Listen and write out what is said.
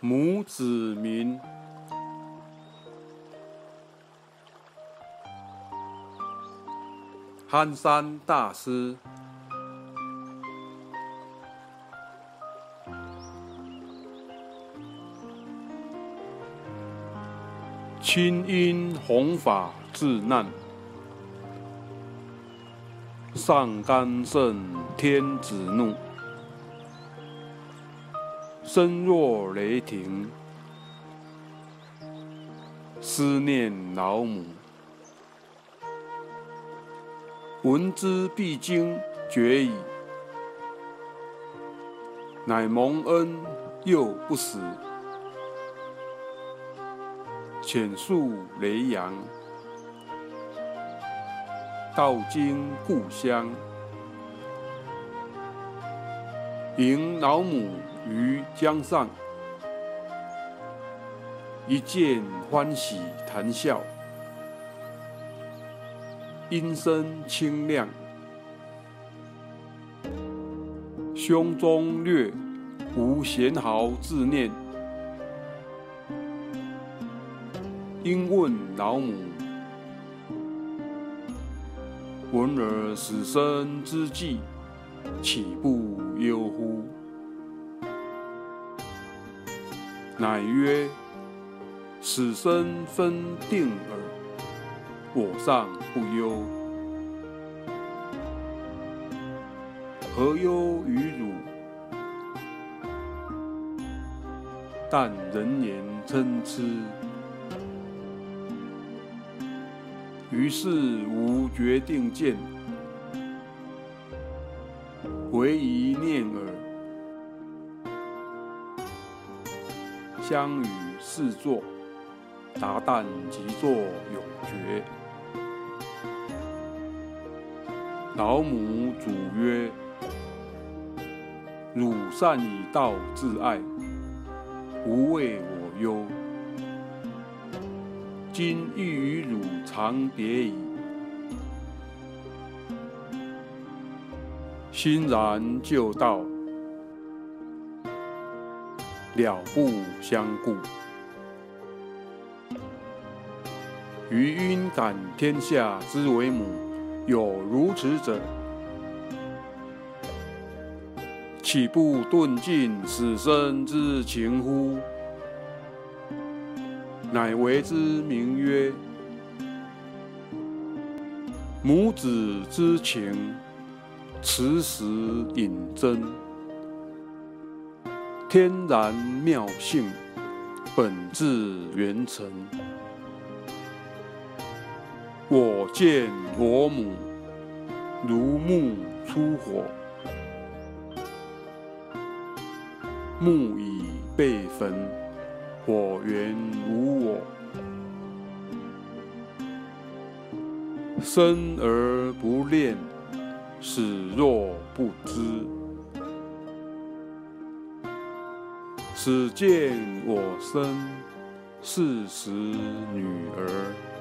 母子名。憨山大师，亲因弘法治难，上甘圣天子怒，声若雷霆，思念老母。闻之必惊绝矣，乃蒙恩又不死，浅诉雷阳，道经故乡，迎老母于江上，一见欢喜谈笑。音声清亮，胸中略无闲毫自念。因问老母，闻尔死生之际，岂不忧乎？乃曰：死生分定耳。我尚不忧，何忧于汝？但人言参差，于是无决定见，唯一念耳。相与四座，达旦即作永诀。老母主曰：“汝善以道自爱，无为我忧。今欲与汝长别矣，欣然就道，了不相顾。余因感天下之为母。”有如此者，岂不顿尽死生之情乎？乃为之名曰母子之情，持石引真，天然妙性，本自圆成。我见我母如木出火，木已被焚，火源无我，生而不恋，始若不知，始见我生，四十女儿。